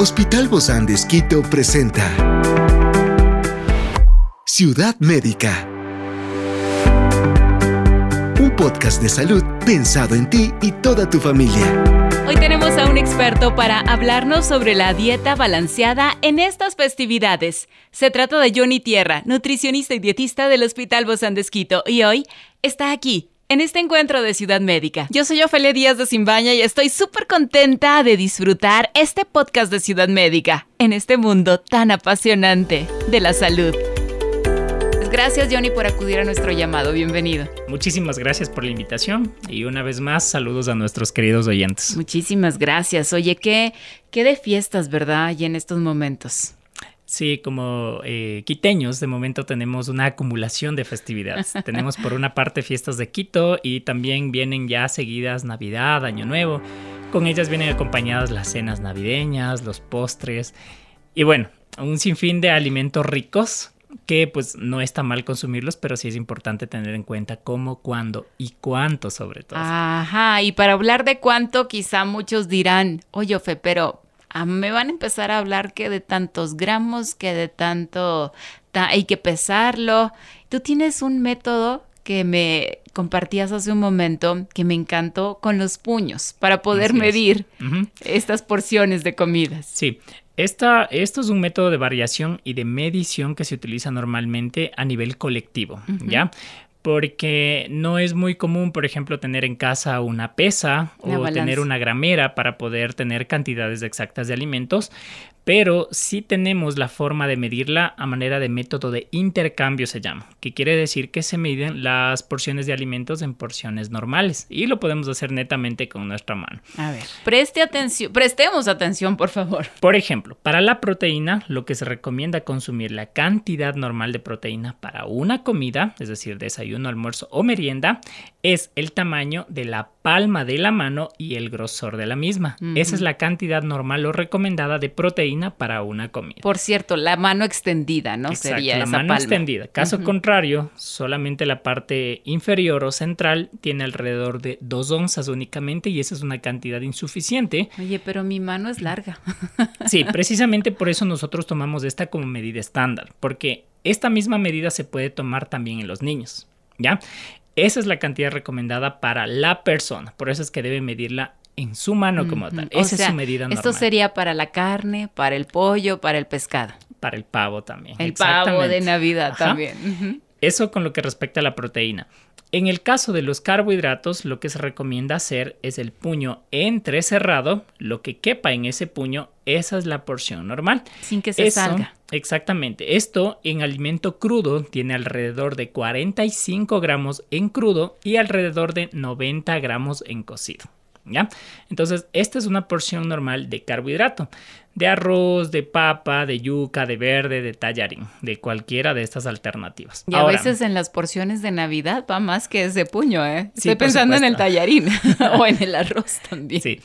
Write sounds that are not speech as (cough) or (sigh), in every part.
Hospital Bozán de Esquito presenta Ciudad Médica. Un podcast de salud pensado en ti y toda tu familia. Hoy tenemos a un experto para hablarnos sobre la dieta balanceada en estas festividades. Se trata de Johnny Tierra, nutricionista y dietista del Hospital Bozán de Esquito, y hoy está aquí en este encuentro de Ciudad Médica. Yo soy Ofelia Díaz de Simbaña y estoy súper contenta de disfrutar este podcast de Ciudad Médica en este mundo tan apasionante de la salud. Gracias Johnny por acudir a nuestro llamado. Bienvenido. Muchísimas gracias por la invitación y una vez más saludos a nuestros queridos oyentes. Muchísimas gracias. Oye, ¿qué, qué de fiestas, verdad? Y en estos momentos. Sí, como eh, quiteños, de momento tenemos una acumulación de festividades. (laughs) tenemos por una parte fiestas de Quito y también vienen ya seguidas Navidad, Año Nuevo. Con ellas vienen acompañadas las cenas navideñas, los postres y bueno, un sinfín de alimentos ricos que pues no está mal consumirlos, pero sí es importante tener en cuenta cómo, cuándo y cuánto sobre todo. Ajá, y para hablar de cuánto, quizá muchos dirán, oye, Fe, pero me van a empezar a hablar que de tantos gramos, que de tanto hay que pesarlo. Tú tienes un método que me compartías hace un momento que me encantó con los puños para poder medir estas porciones de comidas. Sí, esta, esto es un método de variación y de medición que se utiliza normalmente a nivel colectivo, ¿ya? Porque no es muy común, por ejemplo, tener en casa una pesa o tener una gramera para poder tener cantidades exactas de alimentos, pero sí tenemos la forma de medirla a manera de método de intercambio se llama, que quiere decir que se miden las porciones de alimentos en porciones normales y lo podemos hacer netamente con nuestra mano. A ver, preste atención, prestemos atención, por favor. Por ejemplo, para la proteína, lo que se recomienda consumir la cantidad normal de proteína para una comida, es decir, desayuno, almuerzo o merienda, es el tamaño de la palma de la mano y el grosor de la misma. Esa es la cantidad normal o recomendada de proteína para una comida. Por cierto, la mano extendida, ¿no? Exacto, Sería la mano extendida. Caso contrario, solamente la parte inferior o central tiene alrededor de dos onzas únicamente y esa es una cantidad insuficiente. Oye, pero mi mano es larga. (laughs) sí, precisamente por eso nosotros tomamos esta como medida estándar, porque esta misma medida se puede tomar también en los niños. ¿Ya? Esa es la cantidad recomendada para la persona. Por eso es que debe medirla en su mano como tal. Esa es su medida normal. Esto sería para la carne, para el pollo, para el pescado. Para el pavo también. El pavo de Navidad también. Eso con lo que respecta a la proteína. En el caso de los carbohidratos, lo que se recomienda hacer es el puño entrecerrado, lo que quepa en ese puño, esa es la porción normal. Sin que se salga. Exactamente. Esto en alimento crudo tiene alrededor de 45 gramos en crudo y alrededor de 90 gramos en cocido. ¿Ya? Entonces, esta es una porción normal de carbohidrato, de arroz, de papa, de yuca, de verde, de tallarín, de cualquiera de estas alternativas. Y a veces en las porciones de Navidad va más que ese puño, ¿eh? Estoy pensando en el tallarín (laughs) o en (laughs) el arroz también. Sí.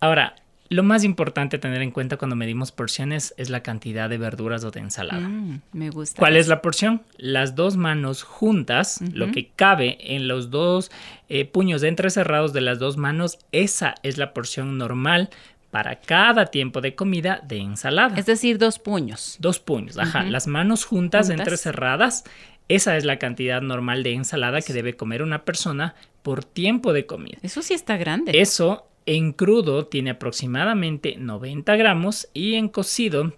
Ahora, lo más importante a tener en cuenta cuando medimos porciones es la cantidad de verduras o de ensalada. Mm, me gusta. ¿Cuál es la porción? Las dos manos juntas, lo que cabe en los dos eh, puños entrecerrados de las dos manos, esa es la porción normal para cada tiempo de comida de ensalada. Es decir, dos puños. Dos puños, ajá. Las manos juntas, juntas, entrecerradas, esa es la cantidad normal de ensalada que debe comer una persona por tiempo de comida. Eso sí está grande. Eso en crudo tiene aproximadamente 90 gramos y en cocido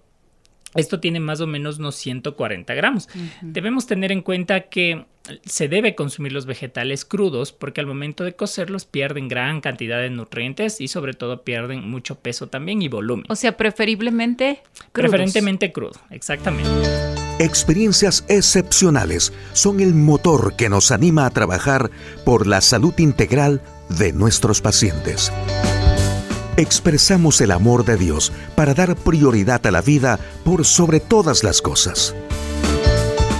esto tiene más o menos unos 140 gramos. Debemos tener en cuenta que se debe consumir los vegetales crudos porque al momento de cocerlos pierden gran cantidad de nutrientes y sobre todo pierden mucho peso también y volumen. O sea, preferiblemente crudos. Preferentemente crudo, exactamente. Experiencias excepcionales son el motor que nos anima a trabajar por la salud integral de nuestros pacientes. Expresamos el amor de Dios para dar prioridad a la vida por sobre todas las cosas.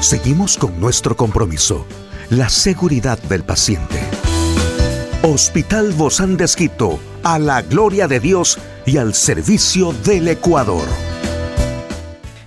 Seguimos con nuestro compromiso, la seguridad del paciente. Hospital Bozán de Esquito, a la gloria de Dios y al servicio del Ecuador.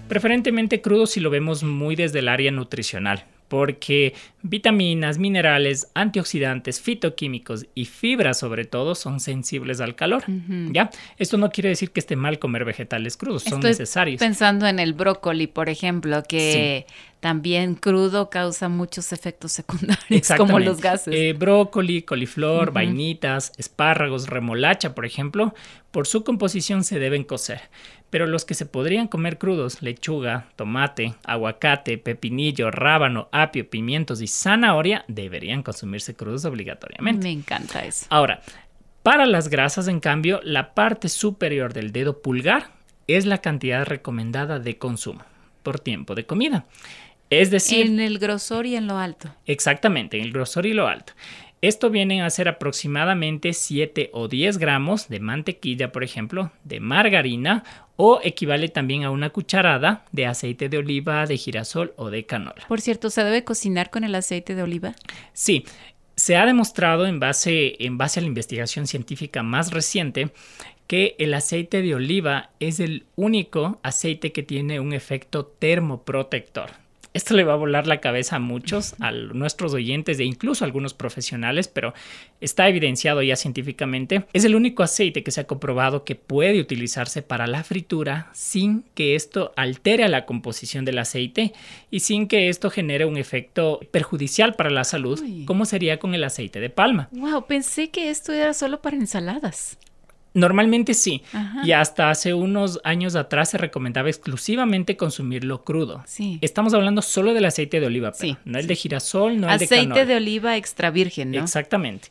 Preferentemente crudo si lo vemos muy desde el área nutricional, porque vitaminas, minerales, antioxidantes, fitoquímicos y fibras sobre todo son sensibles al calor, ¿ya? Esto no quiere decir que esté mal comer vegetales crudos, son necesarios. Pensando en el brócoli, por ejemplo, que también crudo causa muchos efectos secundarios, como los gases. Eh, brócoli, coliflor, vainitas, espárragos, remolacha, por ejemplo, por su composición se deben cocer pero los que se podrían comer crudos, lechuga, tomate, aguacate, pepinillo, rábano, apio, pimientos y zanahoria, deberían consumirse crudos obligatoriamente. Me encanta eso. Ahora, para las grasas, en cambio, la parte superior del dedo pulgar es la cantidad recomendada de consumo por tiempo de comida. Es decir... En el grosor y en lo alto. Exactamente, en el grosor y lo alto. Esto viene a ser aproximadamente 7 o 10 gramos de mantequilla, por ejemplo, de margarina o equivale también a una cucharada de aceite de oliva, de girasol o de canola. Por cierto, ¿se debe cocinar con el aceite de oliva? Sí, se ha demostrado en base, en base a la investigación científica más reciente que el aceite de oliva es el único aceite que tiene un efecto termoprotector. Esto le va a volar la cabeza a muchos, a nuestros oyentes e incluso a algunos profesionales, pero está evidenciado ya científicamente. Es el único aceite que se ha comprobado que puede utilizarse para la fritura sin que esto altere la composición del aceite y sin que esto genere un efecto perjudicial para la salud, como sería con el aceite de palma. Wow, pensé que esto era solo para ensaladas. Normalmente sí. Y hasta hace unos años atrás se recomendaba exclusivamente consumirlo crudo. Sí. Estamos hablando solo del aceite de oliva, sí, no el de girasol, no el de canola. Aceite de oliva extra virgen, ¿no? Exactamente.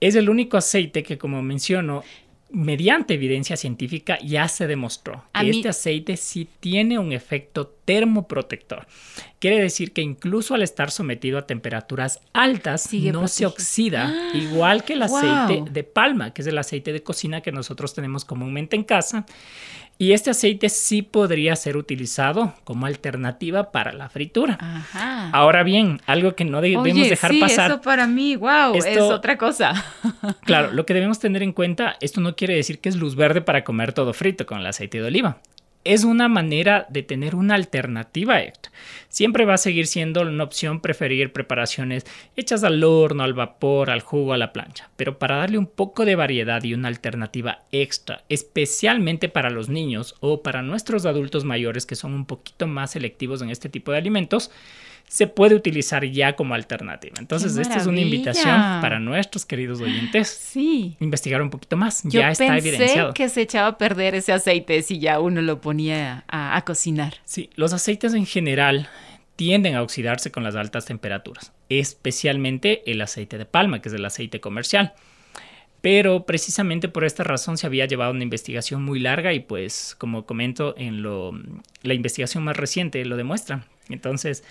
Es el único aceite que, como menciono, mediante evidencia científica ya se demostró que este aceite sí tiene un efecto termoprotector. Quiere decir que incluso al estar sometido a temperaturas altas no se oxida, ¡Ah! igual que el aceite de palma, que es el aceite de cocina que nosotros tenemos comúnmente en casa. Y este aceite sí podría ser utilizado como alternativa para la fritura. Ahora bien, algo que no debemos Oye, dejar sí, pasar. Eso para mí, wow, es otra cosa. (laughs) claro, lo que debemos tener en cuenta, esto no quiere decir que es luz verde para comer todo frito con el aceite de oliva es una manera de tener una alternativa extra. Siempre va a seguir siendo una opción preferir preparaciones hechas al horno, al vapor, al jugo, a la plancha, pero para darle un poco de variedad y una alternativa extra, especialmente para los niños o para nuestros adultos mayores que son un poquito más selectivos en este tipo de alimentos, se puede utilizar ya como alternativa. Entonces, esta es una invitación para nuestros queridos oyentes. Sí. Investigar un poquito más. ya está evidenciado. que se echaba a perder ese aceite si ya uno lo ponía a, cocinar. Sí, los aceites en general tienden a oxidarse con las altas temperaturas, especialmente el aceite de palma, que es el aceite comercial. Pero precisamente por esta razón se había llevado una investigación muy larga y pues como comento en lo la investigación más reciente lo demuestra. Entonces,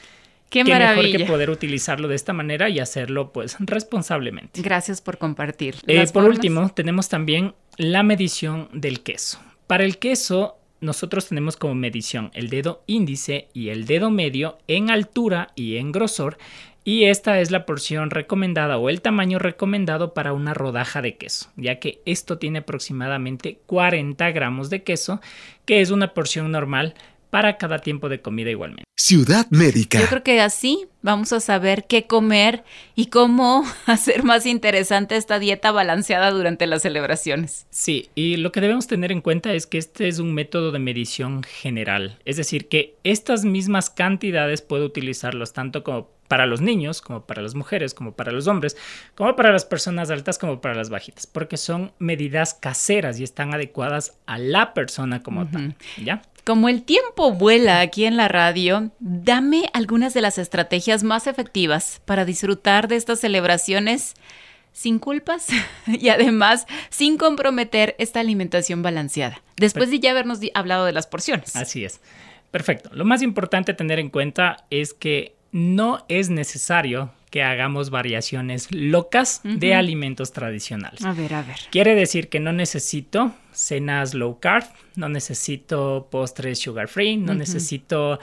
Qué, mejor que poder utilizarlo de esta manera y hacerlo pues responsablemente. Gracias por compartir. Eh, por último, tenemos también la medición del queso. Para el queso, nosotros tenemos como medición el dedo índice y el dedo medio en altura y en grosor. Y esta es la porción recomendada o el tamaño recomendado para una rodaja de queso, ya que esto tiene aproximadamente 40 gramos de queso, que es una porción normal para cada tiempo de comida igualmente. Ciudad Médica. Yo creo que así vamos a saber qué comer y cómo (laughs) hacer más interesante esta dieta balanceada durante las celebraciones. Sí, y lo que debemos tener en cuenta es que este es un método de medición general, es decir, que estas mismas cantidades puedo utilizarlos tanto como para los niños, como para las mujeres, como para los hombres, como para las personas altas, como para las bajitas, porque son medidas caseras y están adecuadas a la persona como tal, ¿ya? Como el tiempo vuela aquí en la radio, dame algunas de las estrategias más efectivas para disfrutar de estas celebraciones sin culpas (laughs) y además sin comprometer esta alimentación balanceada, después de ya habernos hablado de las porciones. Así es. Perfecto. Lo más importante a tener en cuenta es que no es necesario que hagamos variaciones locas de alimentos tradicionales. A ver, a ver. Quiere decir que no necesito cenas low carb, no necesito postres sugar free, no necesito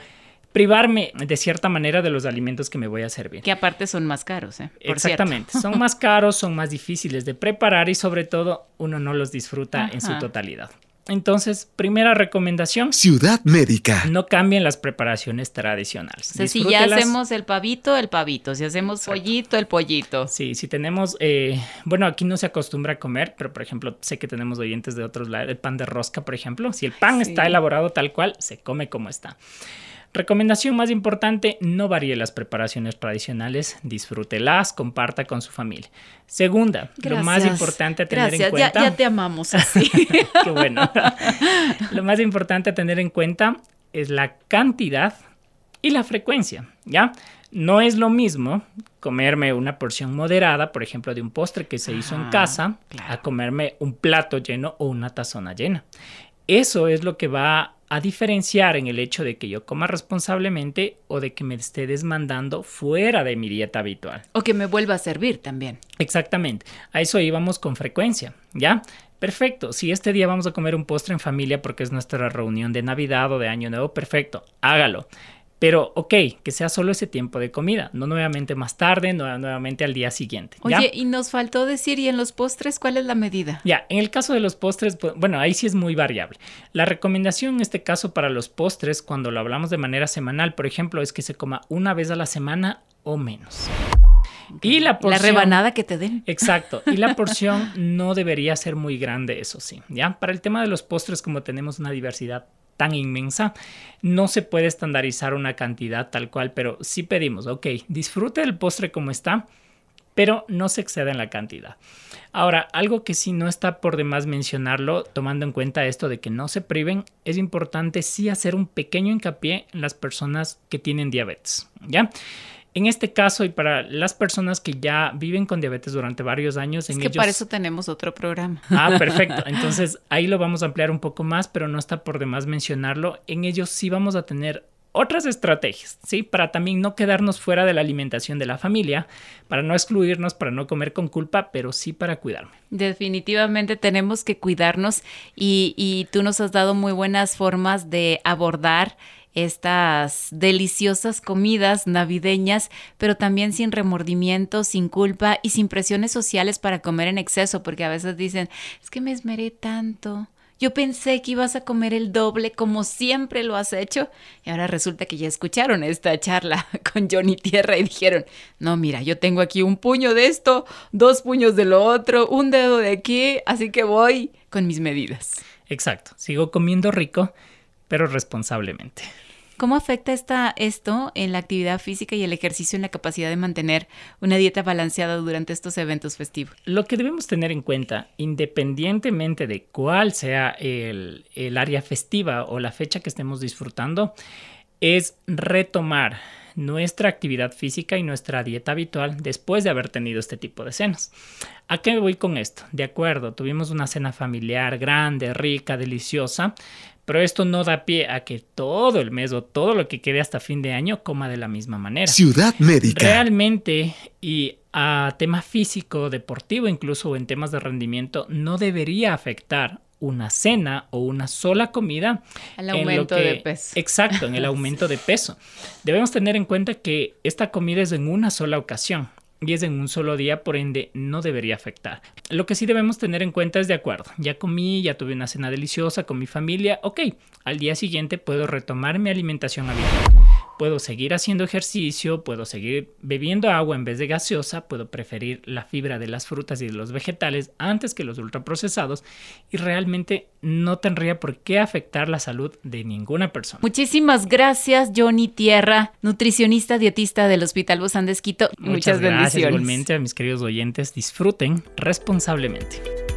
privarme de cierta manera de los alimentos que me voy a servir. Que aparte son más caros, ¿eh? Exactamente, son (laughs) más caros, son más difíciles de preparar y sobre todo uno no los disfruta en su totalidad. Entonces, primera recomendación. Ciudad Médica. No cambien las preparaciones tradicionales. O sea, si ya hacemos el pavito, el pavito. Si hacemos pollito, el pollito. Sí, si tenemos, eh, bueno, aquí no se acostumbra a comer, pero por ejemplo, sé que tenemos oyentes de otros lados, el pan de rosca, por ejemplo. Si el pan está elaborado tal cual, se come como está. Recomendación más importante, no varíe las preparaciones tradicionales, disfrútelas, comparta con su familia. Segunda, lo más importante a tener en cuenta... Ya, ya te amamos así. (laughs) Qué bueno. lo más importante a tener en cuenta es la cantidad y la frecuencia, ¿ya? No es lo mismo comerme una porción moderada, por ejemplo, de un postre que se hizo en casa, a comerme un plato lleno o una tazona llena. Eso es lo que va a diferenciar en el hecho de que yo coma responsablemente o de que me esté desmandando fuera de mi dieta habitual. O que me vuelva a servir también. Exactamente. A eso íbamos con frecuencia, ¿ya? Perfecto. Si este día vamos a comer un postre en familia porque es nuestra reunión de Navidad o de Año Nuevo, perfecto. Hágalo. Pero, ok, que sea solo ese tiempo de comida, no nuevamente más tarde, no nuevamente al día siguiente. Oye, y nos faltó decir, ¿y en los postres cuál es la medida? Ya, en el caso de los postres, pues, bueno, ahí sí es muy variable. La recomendación en este caso para los postres, cuando lo hablamos de manera semanal, por ejemplo, es que se coma una vez a la semana o menos. Y la porción. La rebanada que te den. Exacto. Y la (laughs) porción no debería ser muy grande, eso sí. ¿Ya? Para el tema de los postres, como tenemos una diversidad tan inmensa, no se puede estandarizar una cantidad tal cual, pero sí pedimos, ok, disfrute el postre como está, pero no se exceda en la cantidad. Ahora, algo que sí no está por demás mencionarlo, tomando en cuenta esto de que no se priven, es importante sí hacer un pequeño hincapié en las personas que tienen diabetes, ¿ya? En este caso y para las personas que ya viven con diabetes durante varios años, es que para eso tenemos otro programa. Ah, perfecto. Entonces ahí lo vamos a ampliar un poco más, pero no está por demás mencionarlo. En ellos sí vamos a tener otras estrategias, ¿sí? Para también no quedarnos fuera de la alimentación de la familia, para no excluirnos, para no comer con culpa, pero sí para cuidarme. Definitivamente tenemos que cuidarnos y, y tú nos has dado muy buenas formas de abordar estas deliciosas comidas navideñas, pero también sin remordimiento, sin culpa y sin presiones sociales para comer en exceso, porque a veces dicen, es que me esmeré tanto. Yo pensé que ibas a comer el doble como siempre lo has hecho y ahora resulta que ya escucharon esta charla (laughs) con Johnny Tierra y dijeron, no, mira, yo tengo aquí un puño de esto, dos puños de lo otro, un dedo de aquí, así que voy con mis medidas. Exacto, sigo comiendo rico, pero responsablemente. ¿Cómo afecta esta, esto en la actividad física y el ejercicio en la capacidad de mantener una dieta balanceada durante estos eventos festivos? Lo que debemos tener en cuenta, independientemente de cuál sea el, el área festiva o la fecha que estemos disfrutando, es retomar nuestra actividad física y nuestra dieta habitual después de haber tenido este tipo de cenas. ¿A qué voy con esto? De acuerdo, tuvimos una cena familiar grande, rica, deliciosa, pero esto no da pie a que todo el mes o todo lo que quede hasta fin de año coma de la misma manera. Ciudad médica. Realmente, y a tema físico, deportivo, incluso en temas de rendimiento, no debería afectar una cena o una sola comida. El aumento de peso. Exacto, en el (laughs) aumento de peso. Debemos tener en cuenta que esta comida es en una sola ocasión y es en un solo día, por ende no debería afectar. Lo que sí debemos tener en cuenta es de acuerdo, ya comí, ya tuve una cena deliciosa con mi familia, ok, al día siguiente puedo retomar mi alimentación habitual puedo seguir haciendo ejercicio, puedo seguir bebiendo agua en vez de gaseosa, puedo preferir la fibra de las frutas y de los vegetales antes que los ultraprocesados y realmente no tendría por qué afectar la salud de ninguna persona. Muchísimas gracias, Johnny Tierra, nutricionista dietista del Hospital Bozán de Esquito. Muchas, Muchas gracias igualmente a mis queridos oyentes. Disfruten responsablemente.